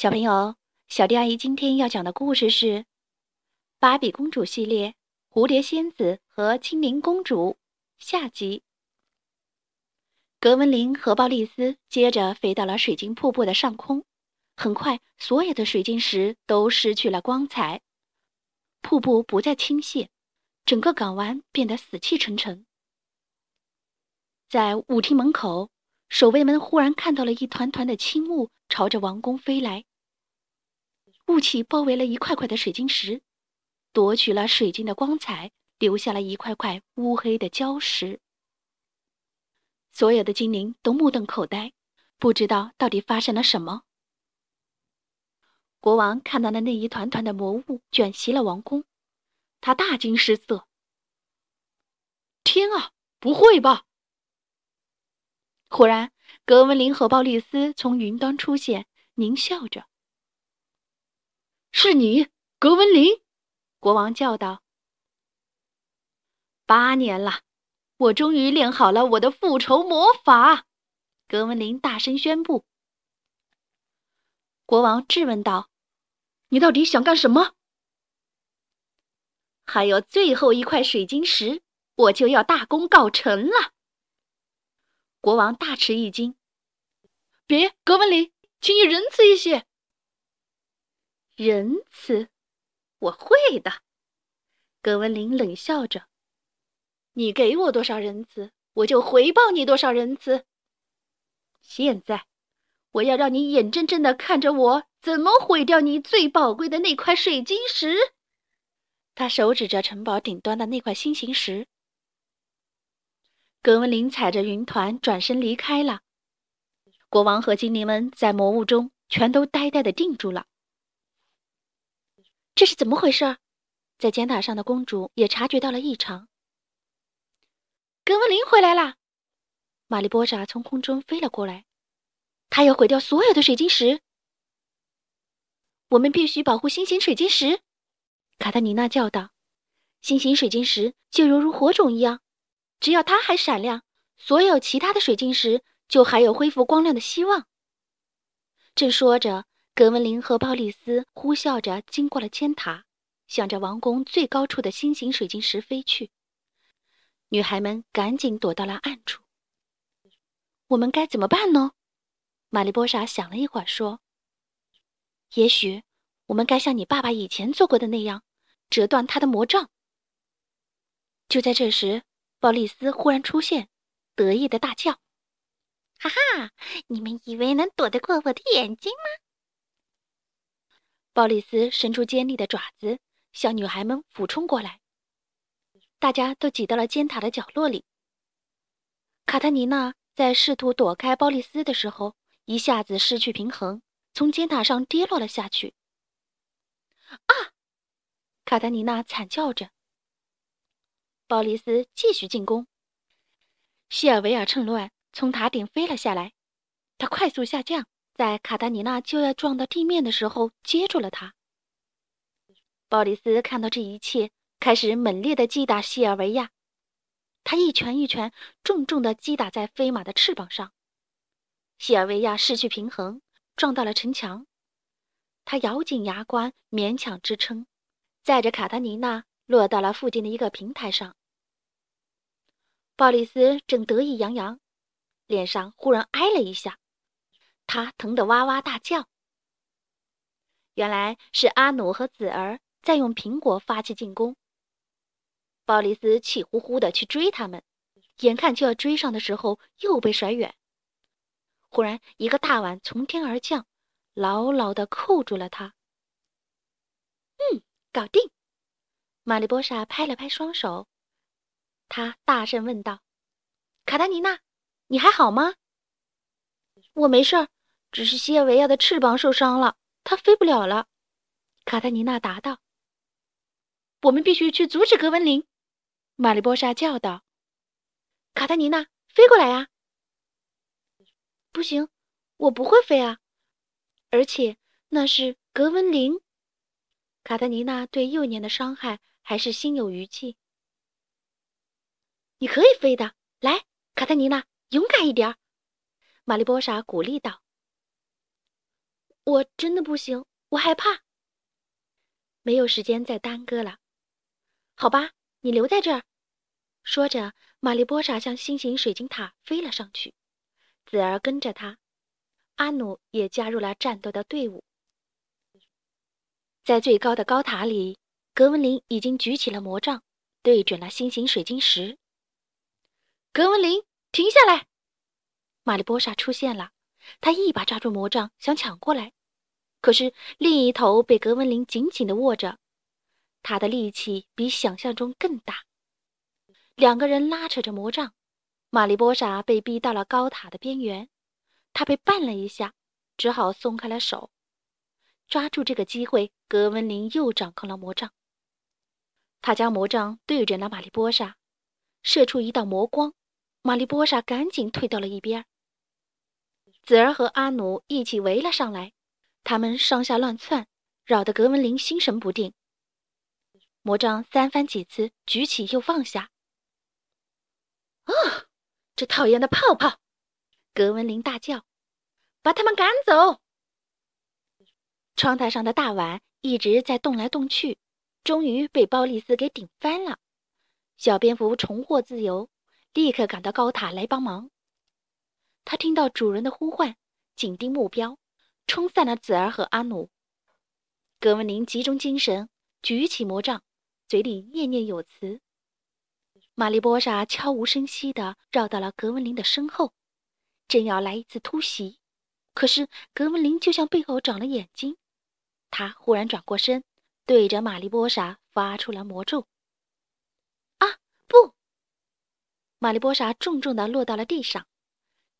小朋友，小迪阿姨今天要讲的故事是《芭比公主系列：蝴蝶仙子和精灵公主》下集。格温琳和鲍丽斯接着飞到了水晶瀑布的上空，很快，所有的水晶石都失去了光彩，瀑布不再倾泻，整个港湾变得死气沉沉。在舞厅门口，守卫们忽然看到了一团团的青雾朝着王宫飞来。雾气包围了一块块的水晶石，夺取了水晶的光彩，留下了一块块乌黑的礁石。所有的精灵都目瞪口呆，不知道到底发生了什么。国王看到了那一团团的魔雾卷袭了王宫，他大惊失色。天啊，不会吧！忽然，格温琳和鲍利斯从云端出现，狞笑着。是你，格温林！国王叫道。八年了，我终于练好了我的复仇魔法。格温林大声宣布。国王质问道：“你到底想干什么？”还有最后一块水晶石，我就要大功告成了。国王大吃一惊：“别，格温林，请你仁慈一些。”仁慈，我会的。葛文林冷笑着：“你给我多少仁慈，我就回报你多少仁慈。现在，我要让你眼睁睁的看着我怎么毁掉你最宝贵的那块水晶石。”他手指着城堡顶端的那块心形石。葛文琳踩着云团转身离开了。国王和精灵们在魔雾中全都呆呆的定住了。这是怎么回事？在尖塔上的公主也察觉到了异常。格温琳回来了，玛丽波莎从空中飞了过来，她要毁掉所有的水晶石。我们必须保护星形水晶石，卡特琳娜叫道。星形水晶石就犹如火种一样，只要它还闪亮，所有其他的水晶石就还有恢复光亮的希望。正说着。格温琳和鲍丽斯呼啸着经过了尖塔，向着王宫最高处的心形水晶石飞去。女孩们赶紧躲到了暗处。我们该怎么办呢？玛丽波莎想了一会儿，说：“也许我们该像你爸爸以前做过的那样，折断他的魔杖。”就在这时，鲍丽斯忽然出现，得意的大叫：“哈哈！你们以为能躲得过我的眼睛吗？”鲍里斯伸出尖利的爪子，向女孩们俯冲过来。大家都挤到了尖塔的角落里。卡特尼娜在试图躲开鲍里斯的时候，一下子失去平衡，从尖塔上跌落了下去。啊！卡特尼娜惨叫着。鲍里斯继续进攻。希尔维尔趁乱从塔顶飞了下来，他快速下降。在卡塔尼娜就要撞到地面的时候，接住了她。鲍里斯看到这一切，开始猛烈地击打西尔维亚。他一拳一拳重重地击打在飞马的翅膀上。西尔维亚失去平衡，撞到了城墙。他咬紧牙关，勉强支撑，载着卡塔尼娜落到了附近的一个平台上。鲍里斯正得意洋洋，脸上忽然挨了一下。他疼得哇哇大叫。原来是阿努和子儿在用苹果发起进攻。鲍里斯气呼呼地去追他们，眼看就要追上的时候，又被甩远。忽然，一个大碗从天而降，牢牢地扣住了他。嗯，搞定！玛丽波莎拍了拍双手，她大声问道：“卡塔尼娜，你还好吗？”“我没事儿。”只是西尔维亚的翅膀受伤了，它飞不了了。”卡特尼娜答道。“我们必须去阻止格温琳！”玛丽波莎叫道。“卡特尼娜，飞过来呀！”“不行，我不会飞啊！而且那是格温琳。”卡特尼娜对幼年的伤害还是心有余悸。“你可以飞的，来，卡特尼娜，勇敢一点！”玛丽波莎鼓励道。我真的不行，我害怕。没有时间再耽搁了。好吧，你留在这儿。说着，玛丽波莎向心形水晶塔飞了上去，子儿跟着他，阿努也加入了战斗的队伍。在最高的高塔里，格温林已经举起了魔杖，对准了心形水晶石。格温林，停下来！玛丽波莎出现了，他一把抓住魔杖，想抢过来，可是另一头被格温林紧紧地握着，他的力气比想象中更大。两个人拉扯着魔杖，玛丽波莎被逼到了高塔的边缘，她被绊了一下，只好松开了手。抓住这个机会，格温林又掌控了魔杖。他将魔杖对准了玛丽波莎，射出一道魔光。玛丽波莎赶紧退到了一边。子儿和阿努一起围了上来，他们上下乱窜，扰得格温林心神不定。魔杖三番几次举起又放下。啊！这讨厌的泡泡！格温林大叫：“把他们赶走！”窗台上的大碗一直在动来动去，终于被鲍丽斯给顶翻了。小蝙蝠重获自由，立刻赶到高塔来帮忙。他听到主人的呼唤，紧盯目标，冲散了子儿和阿努。格温林集中精神，举起魔杖，嘴里念念有词。玛丽波莎悄无声息地绕到了格温林的身后，正要来一次突袭，可是格温林就像背后长了眼睛，他忽然转过身，对着玛丽波莎发出了魔咒。啊，不！玛丽波莎重重地落到了地上，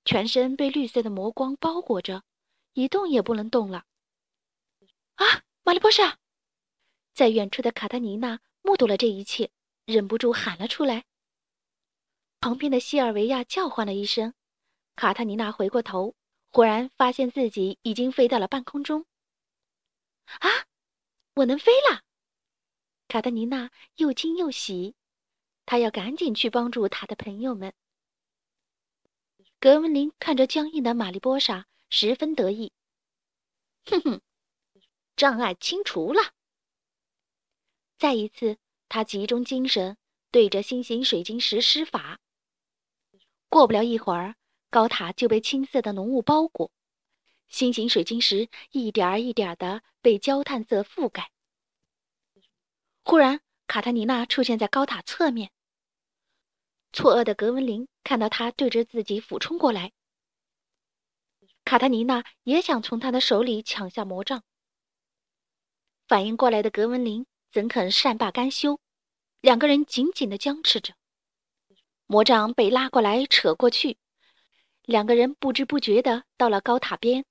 全身被绿色的魔光包裹着，一动也不能动了。啊，玛丽波莎！在远处的卡特尼娜目睹了这一切，忍不住喊了出来。旁边的西尔维亚叫唤了一声，卡塔尼娜回过头，忽然发现自己已经飞到了半空中。啊，我能飞了！卡特尼娜又惊又喜，她要赶紧去帮助她的朋友们。格温林看着僵硬的玛丽波莎，十分得意。哼哼，障碍清除了。再一次，他集中精神，对着心形水晶石施法。过不了一会儿，高塔就被青色的浓雾包裹，心形水晶石一点儿一点儿的被焦炭色覆盖。忽然，卡特尼娜出现在高塔侧面。错愕的格文林看到他对着自己俯冲过来，卡塔尼娜也想从他的手里抢下魔杖。反应过来的格文林怎肯善罢甘休？两个人紧紧的僵持着。魔杖被拉过来，扯过去，两个人不知不觉的到了高塔边。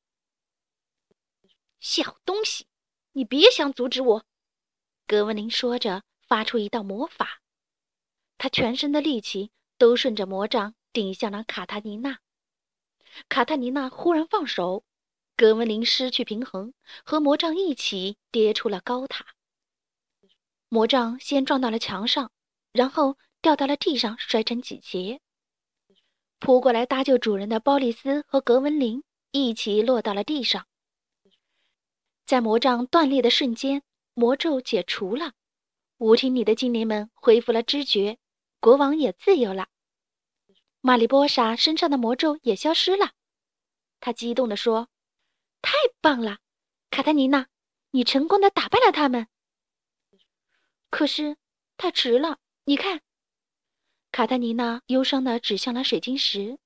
小东西，你别想阻止我！格文林说着，发出一道魔法，他全身的力气都顺着魔杖顶向了卡塔尼娜。卡塔尼娜忽然放手，格温林失去平衡，和魔杖一起跌出了高塔。魔杖先撞到了墙上，然后。掉到了地上，摔成几截。扑过来搭救主人的鲍里斯和格温林一起落到了地上。在魔杖断裂的瞬间，魔咒解除了，舞厅里的精灵们恢复了知觉，国王也自由了。玛丽波莎身上的魔咒也消失了。他激动地说：“太棒了，卡特尼娜，你成功的打败了他们。可是太迟了，你看。”卡特尼娜忧伤地指向了水晶石，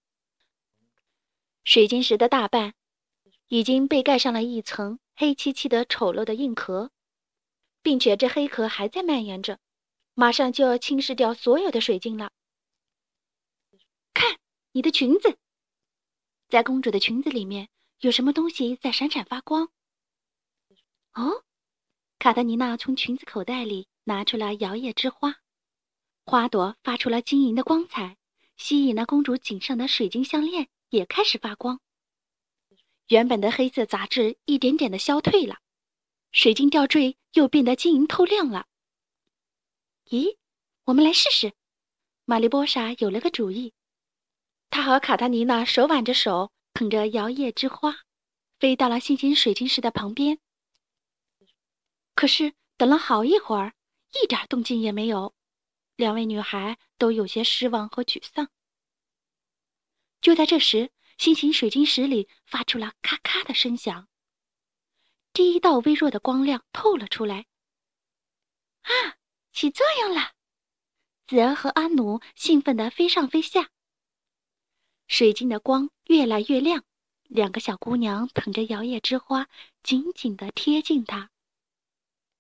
水晶石的大半已经被盖上了一层黑漆漆的丑陋的硬壳，并且这黑壳还在蔓延着，马上就要侵蚀掉所有的水晶了。看，你的裙子，在公主的裙子里面有什么东西在闪闪发光？哦，卡特尼娜从裙子口袋里拿出了摇曳之花。花朵发出了晶莹的光彩，吸引了公主颈上的水晶项链也开始发光。原本的黑色杂质一点点的消退了，水晶吊坠又变得晶莹透亮了。咦，我们来试试。玛丽波莎有了个主意，她和卡塔尼娜手挽着手，捧着摇曳之花，飞到了星星水晶石的旁边。可是等了好一会儿，一点动静也没有，两位女孩都有些失望和沮丧。就在这时，星星水晶石里发出了咔咔的声响，第一道微弱的光亮透了出来。啊，起作用了！子儿和阿奴兴奋地飞上飞下。水晶的光越来越亮，两个小姑娘捧着摇曳之花，紧紧地贴近它。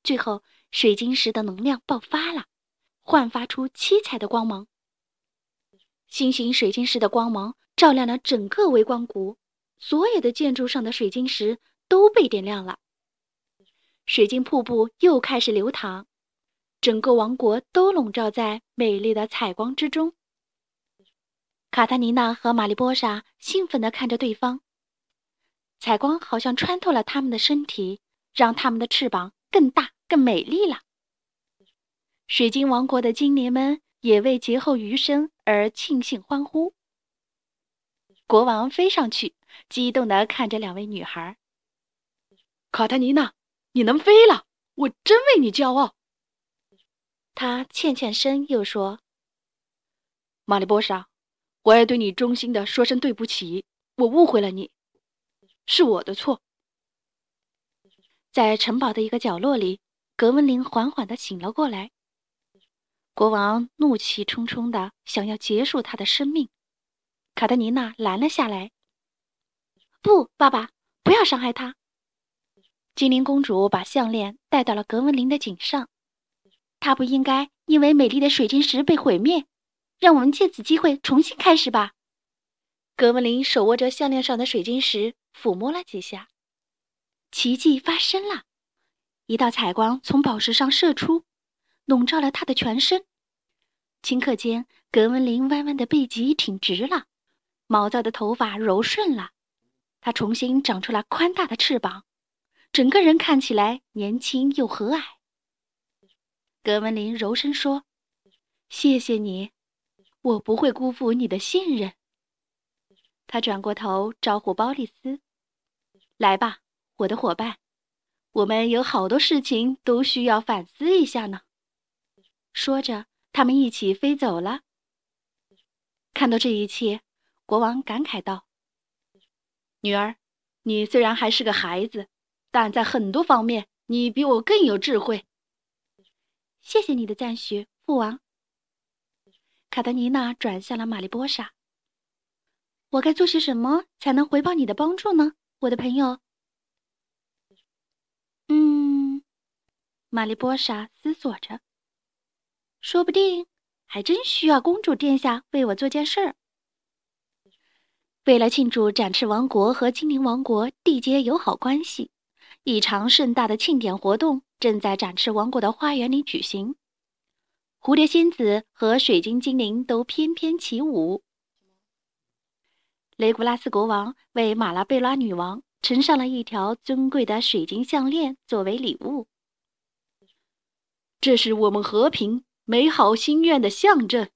最后，水晶石的能量爆发了，焕发出七彩的光芒。星星水晶石的光芒。照亮了整个微光谷，所有的建筑上的水晶石都被点亮了。水晶瀑布又开始流淌，整个王国都笼罩在美丽的彩光之中。卡塔尼娜和玛丽波莎兴奋地看着对方，彩光好像穿透了他们的身体，让他们的翅膀更大、更美丽了。水晶王国的精灵们也为劫后余生而庆幸欢呼。国王飞上去，激动地看着两位女孩。卡塔尼娜，你能飞了，我真为你骄傲。他欠欠身，又说：“玛丽波莎，我要对你衷心的说声对不起，我误会了你，是我的错。”在城堡的一个角落里，格温林缓缓的醒了过来。国王怒气冲冲的想要结束他的生命。卡特尼娜拦了下来。“不，爸爸，不要伤害他。”精灵公主把项链戴到了格温林的颈上。她不应该因为美丽的水晶石被毁灭。让我们借此机会重新开始吧。格温林手握着项链上的水晶石，抚摸了几下，奇迹发生了，一道彩光从宝石上射出，笼罩了他的全身。顷刻间，格温林弯弯的背脊挺直了。毛躁的头发柔顺了，她重新长出了宽大的翅膀，整个人看起来年轻又和蔼。格温林柔声说：“谢谢你，我不会辜负你的信任。”他转过头招呼鲍丽斯：“来吧，我的伙伴，我们有好多事情都需要反思一下呢。”说着，他们一起飞走了。看到这一切。国王感慨道：“女儿，你虽然还是个孩子，但在很多方面你比我更有智慧。谢谢你的赞许，父王。”卡德妮娜转向了玛丽波莎：“我该做些什么才能回报你的帮助呢，我的朋友？”嗯，玛丽波莎思索着：“说不定还真需要公主殿下为我做件事儿。”为了庆祝展翅王国和精灵王国缔结友好关系，一场盛大的庆典活动正在展翅王国的花园里举行。蝴蝶仙子和水晶精灵都翩翩起舞。雷古拉斯国王为马拉贝拉女王呈上了一条尊贵的水晶项链作为礼物。这是我们和平、美好心愿的象征。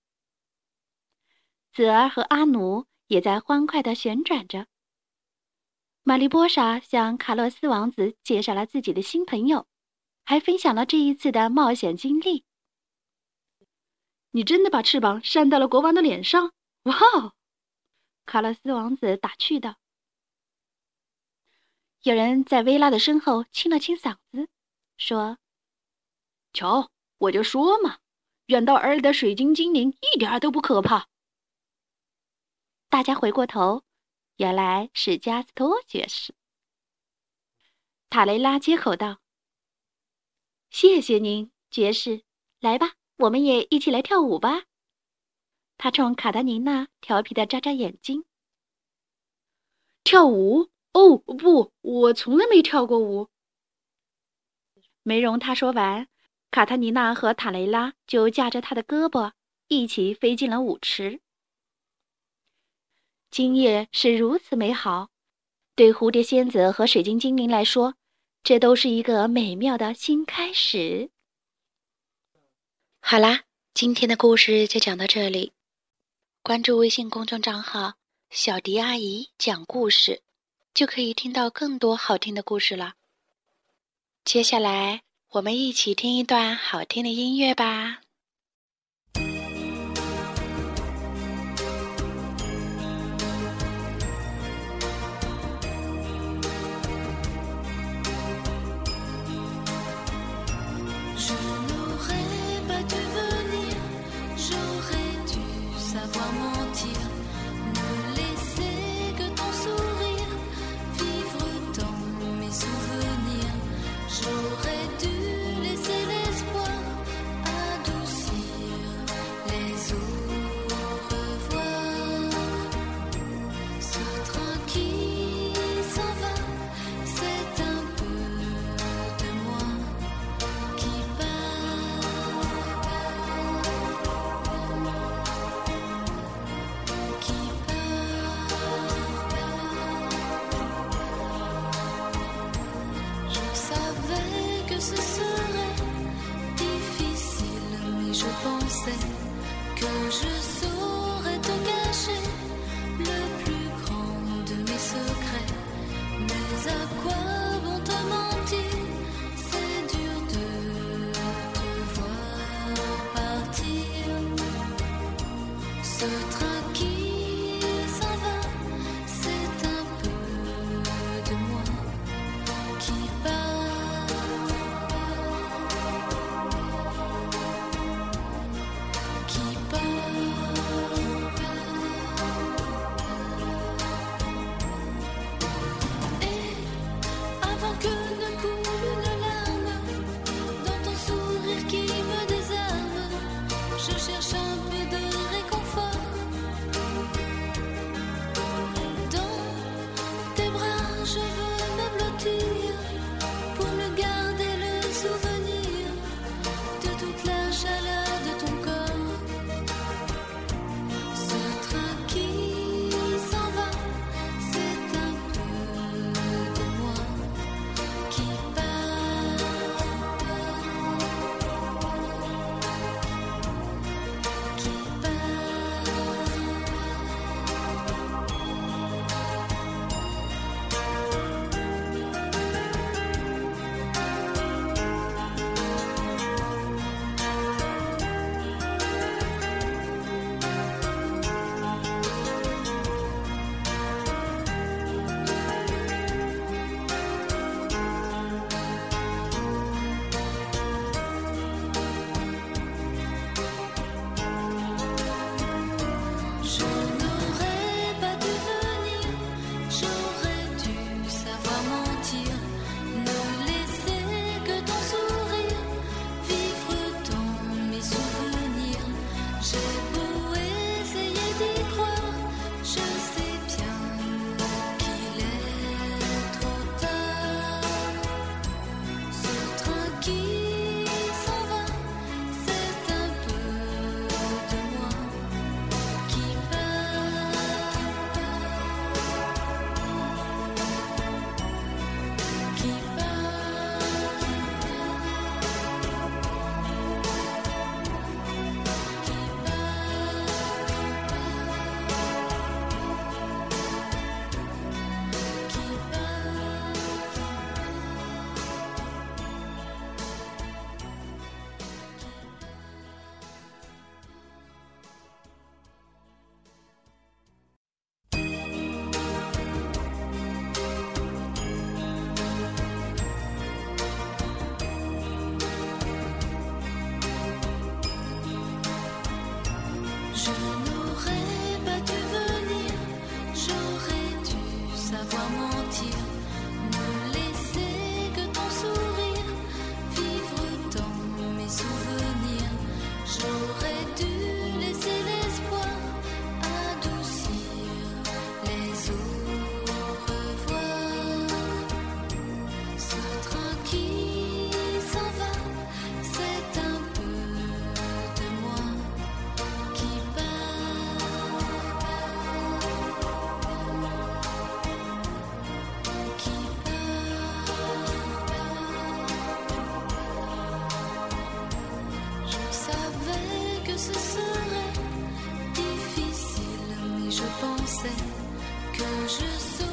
子儿和阿努。也在欢快地旋转着。玛丽波莎向卡洛斯王子介绍了自己的新朋友，还分享了这一次的冒险经历。你真的把翅膀扇到了国王的脸上！哇哦！卡洛斯王子打趣道。有人在薇拉的身后清了清嗓子，说：“瞧，我就说嘛，远道而来的水晶精灵一点都不可怕。”大家回过头，原来是加斯托爵士。塔雷拉接口道：“谢谢您，爵士。来吧，我们也一起来跳舞吧。”他冲卡塔尼娜调皮的眨眨眼睛。跳舞？哦，不，我从来没跳过舞。没容他说完，卡塔尼娜和塔雷拉就架着他的胳膊，一起飞进了舞池。今夜是如此美好，对蝴蝶仙子和水晶精灵来说，这都是一个美妙的新开始。好啦，今天的故事就讲到这里。关注微信公众账号“小迪阿姨讲故事”，就可以听到更多好听的故事了。接下来，我们一起听一段好听的音乐吧。ce train. je pensais que je serais.